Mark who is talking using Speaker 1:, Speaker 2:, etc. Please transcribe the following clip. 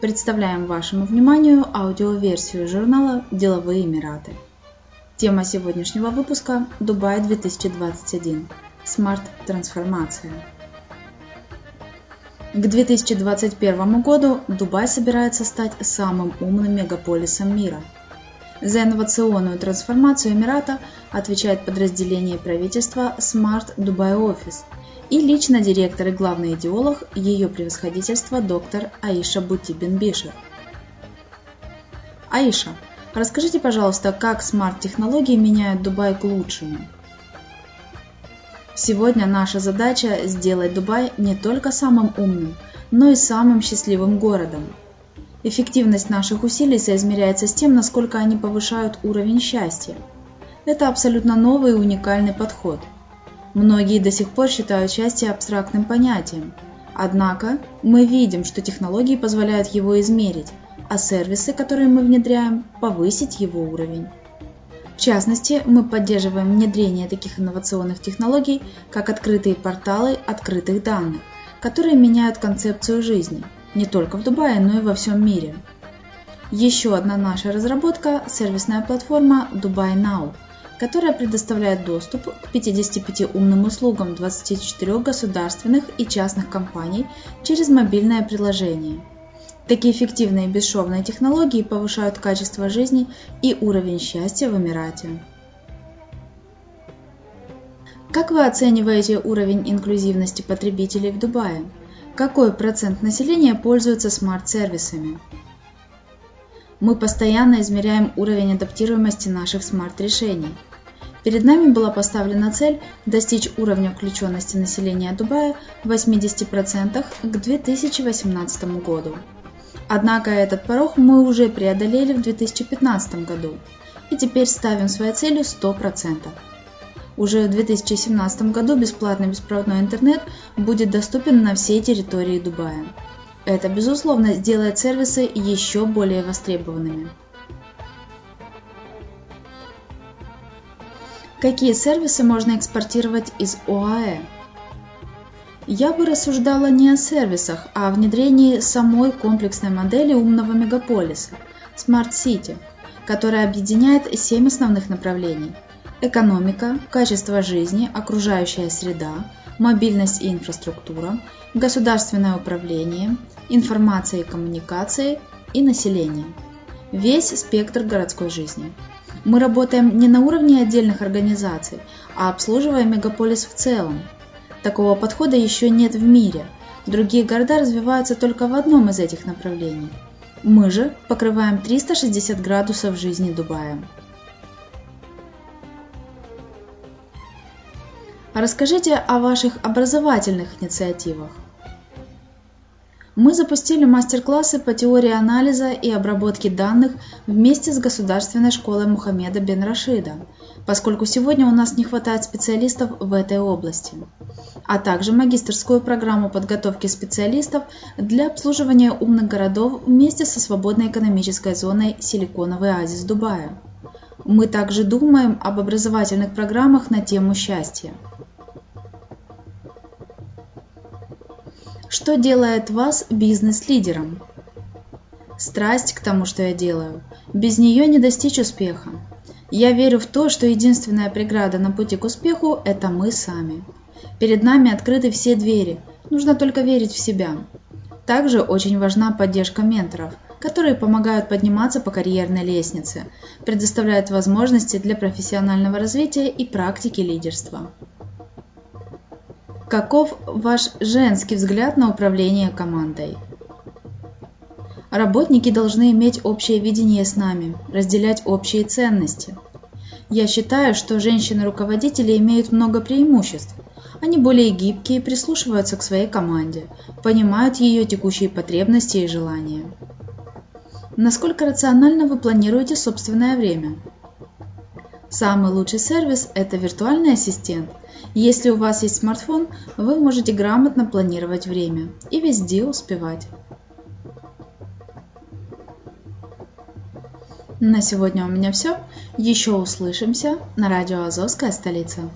Speaker 1: Представляем вашему вниманию аудиоверсию журнала «Деловые Эмираты». Тема сегодняшнего выпуска – Дубай 2021. Смарт-трансформация. К 2021 году Дубай собирается стать самым умным мегаполисом мира. За инновационную трансформацию Эмирата отвечает подразделение правительства Smart Dubai Office – и лично директор и главный идеолог ее превосходительства доктор Аиша Бутибин Бишер. Аиша, расскажите, пожалуйста, как смарт-технологии меняют Дубай к лучшему? Сегодня наша задача сделать Дубай не только самым умным, но и самым счастливым городом. Эффективность наших усилий соизмеряется с тем, насколько они повышают уровень счастья. Это абсолютно новый и уникальный подход – Многие до сих пор считают счастье абстрактным понятием. Однако мы видим, что технологии позволяют его измерить, а сервисы, которые мы внедряем, повысить его уровень. В частности, мы поддерживаем внедрение таких инновационных технологий, как открытые порталы открытых данных, которые меняют концепцию жизни не только в Дубае, но и во всем мире. Еще одна наша разработка – сервисная платформа Dubai Now – которая предоставляет доступ к 55 умным услугам 24 государственных и частных компаний через мобильное приложение. Такие эффективные и бесшовные технологии повышают качество жизни и уровень счастья в Эмирате. Как вы оцениваете уровень инклюзивности потребителей в Дубае? Какой процент населения пользуется смарт-сервисами? Мы постоянно измеряем уровень адаптируемости наших смарт-решений. Перед нами была поставлена цель достичь уровня включенности населения Дубая 80% к 2018 году. Однако этот порог мы уже преодолели в 2015 году и теперь ставим своей целью 100%. Уже в 2017 году бесплатный беспроводной интернет будет доступен на всей территории Дубая. Это, безусловно, сделает сервисы еще более востребованными. Какие сервисы можно экспортировать из ОАЭ? Я бы рассуждала не о сервисах, а о внедрении самой комплексной модели умного мегаполиса – Smart City, которая объединяет семь основных направлений – экономика, качество жизни, окружающая среда, мобильность и инфраструктура, государственное управление, информация и коммуникации и население. Весь спектр городской жизни. Мы работаем не на уровне отдельных организаций, а обслуживая мегаполис в целом. Такого подхода еще нет в мире. Другие города развиваются только в одном из этих направлений. Мы же покрываем 360 градусов жизни Дубая. Расскажите о ваших образовательных инициативах. Мы запустили мастер-классы по теории анализа и обработки данных вместе с Государственной школой Мухаммеда бен Рашида, поскольку сегодня у нас не хватает специалистов в этой области, а также магистрскую программу подготовки специалистов для обслуживания умных городов вместе со свободной экономической зоной Силиконовый оазис Дубая. Мы также думаем об образовательных программах на тему счастья. Что делает вас бизнес-лидером? Страсть к тому, что я делаю. Без нее не достичь успеха. Я верю в то, что единственная преграда на пути к успеху – это мы сами. Перед нами открыты все двери, нужно только верить в себя. Также очень важна поддержка менторов, которые помогают подниматься по карьерной лестнице, предоставляют возможности для профессионального развития и практики лидерства. Каков ваш женский взгляд на управление командой? Работники должны иметь общее видение с нами, разделять общие ценности. Я считаю, что женщины-руководители имеют много преимуществ. Они более гибкие, прислушиваются к своей команде, понимают ее текущие потребности и желания. Насколько рационально вы планируете собственное время? Самый лучший сервис – это виртуальный ассистент. Если у вас есть смартфон, вы можете грамотно планировать время и везде успевать. На сегодня у меня все. Еще услышимся на радио Азовская столица.